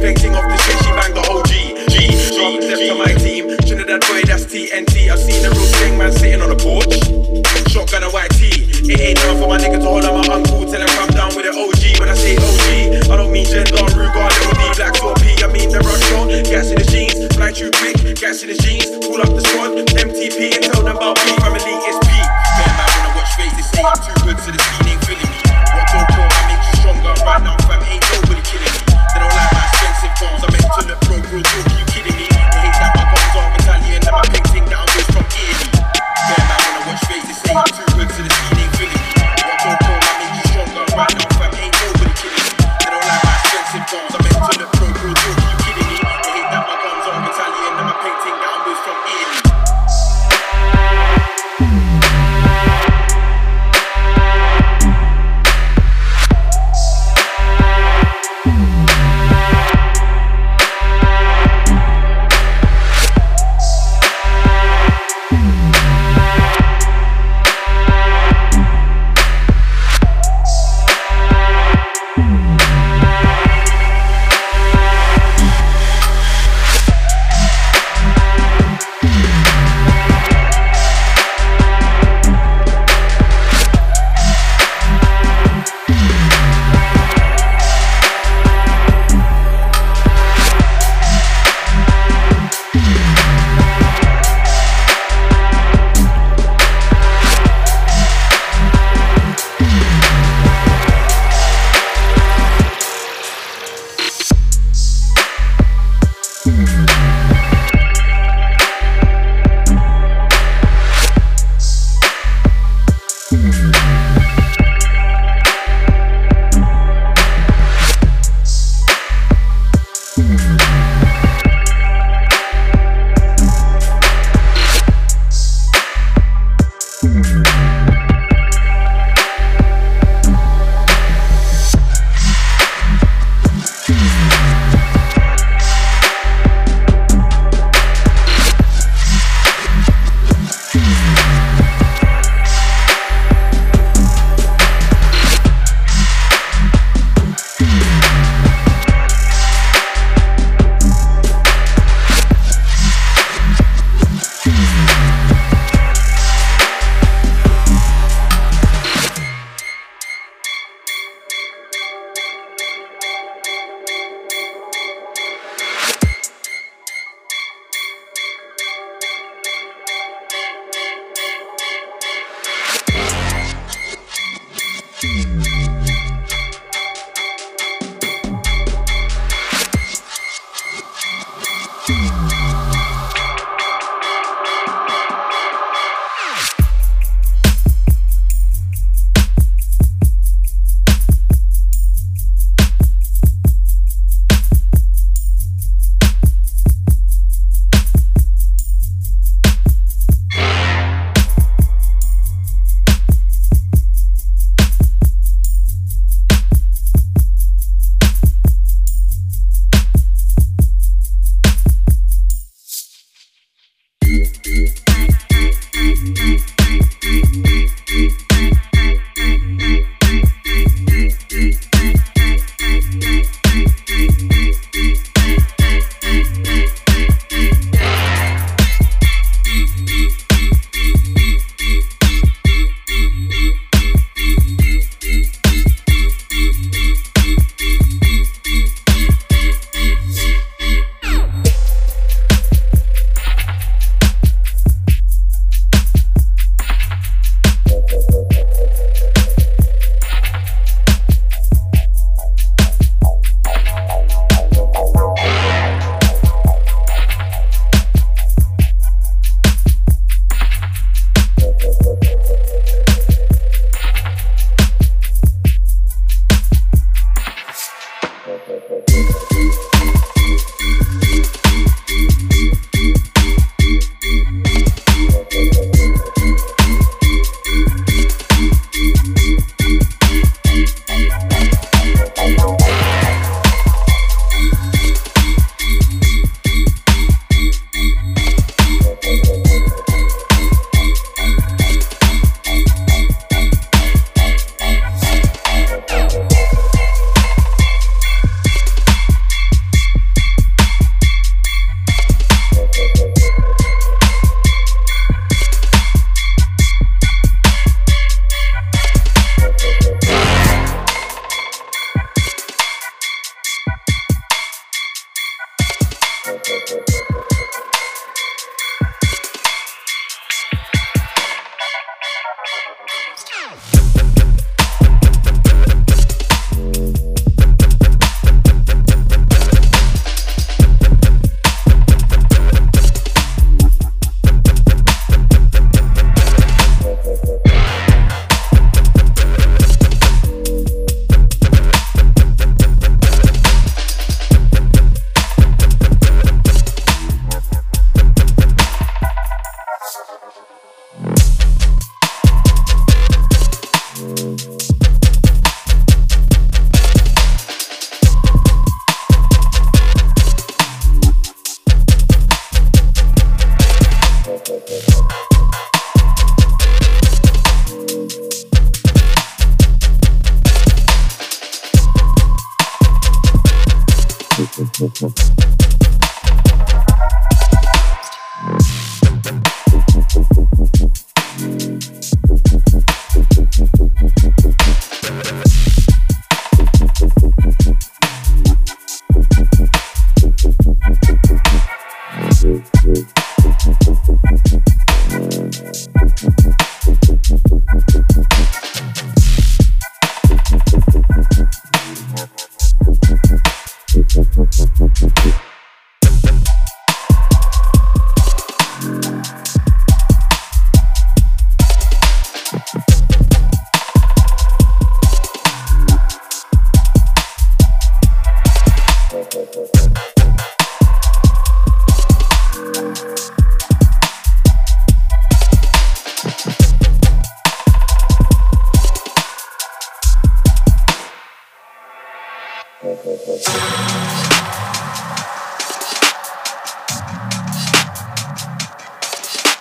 the shit, she the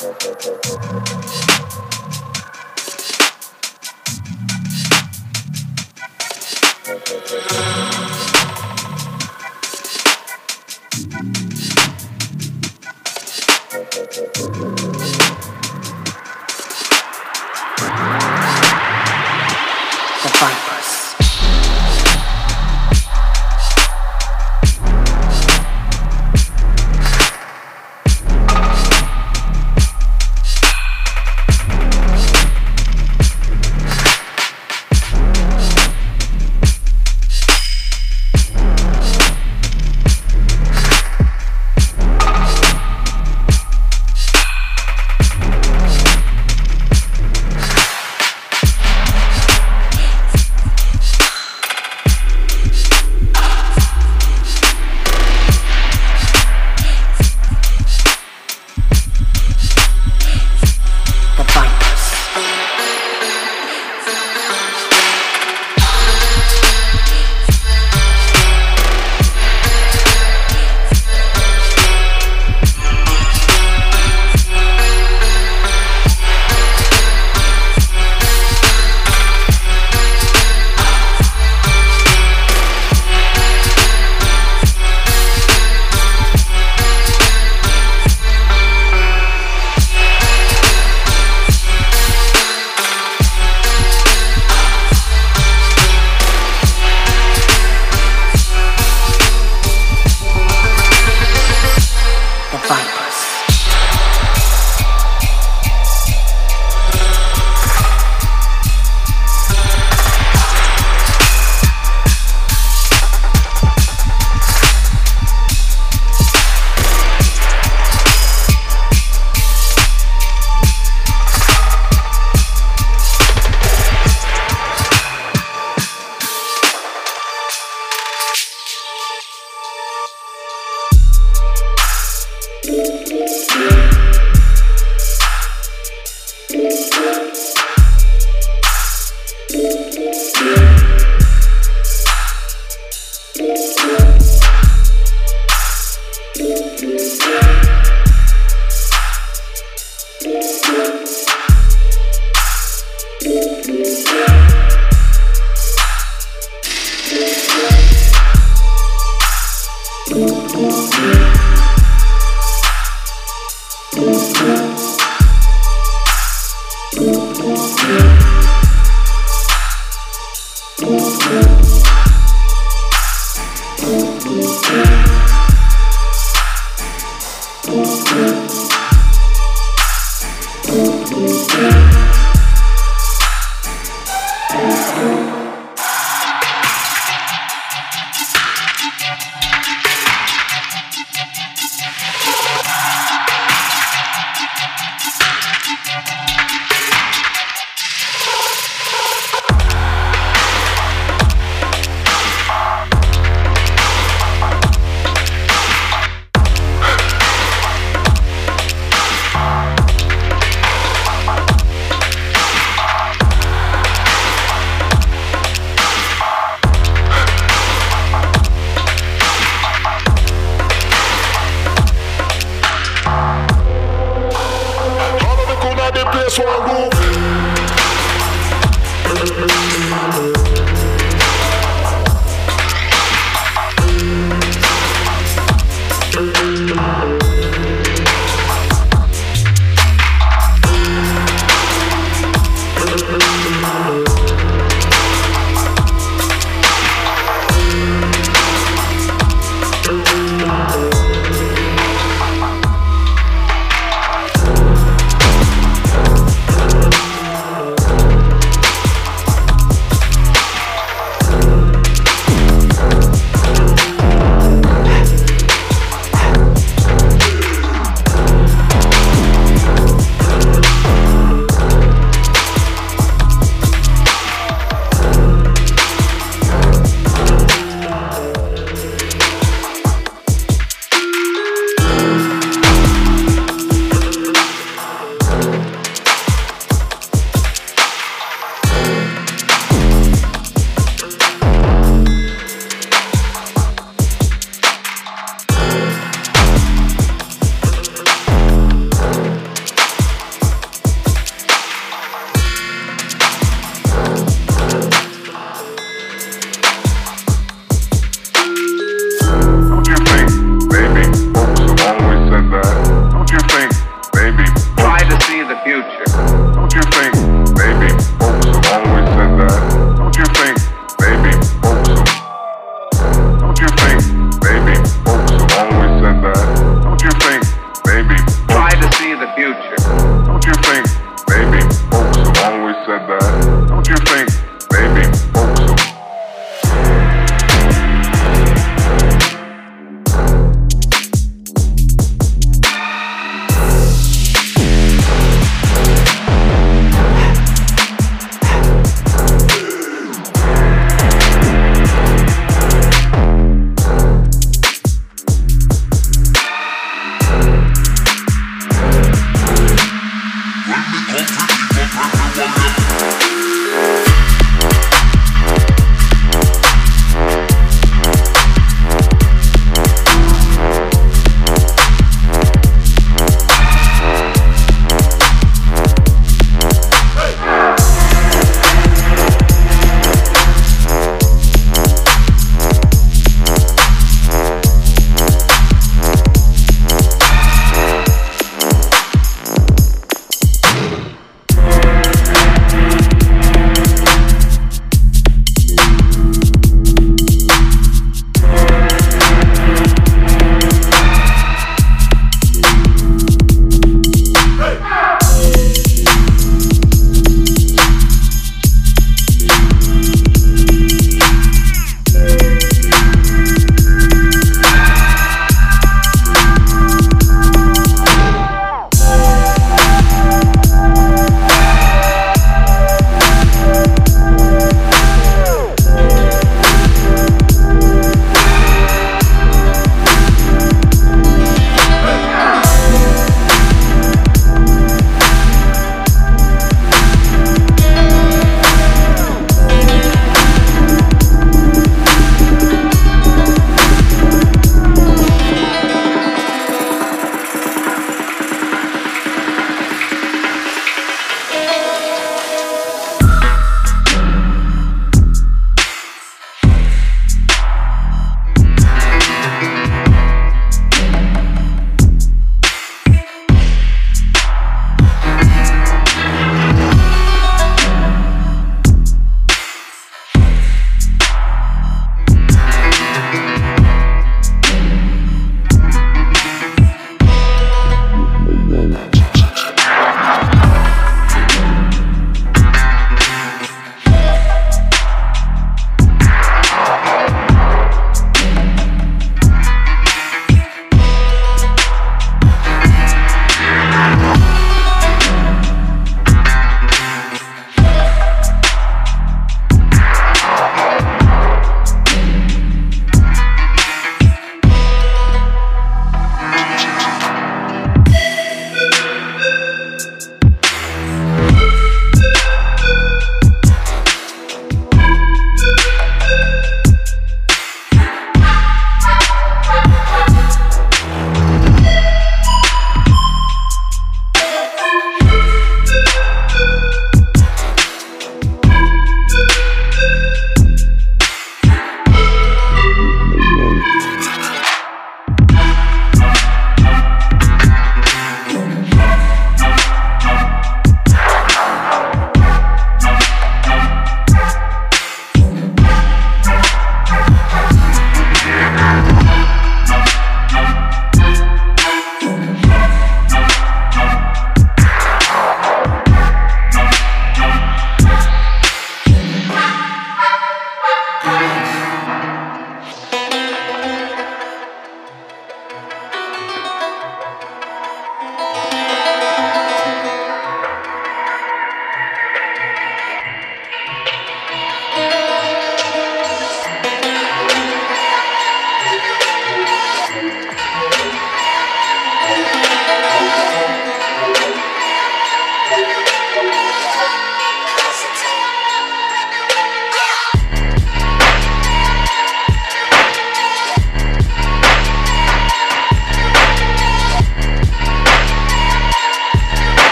Thank Spotify.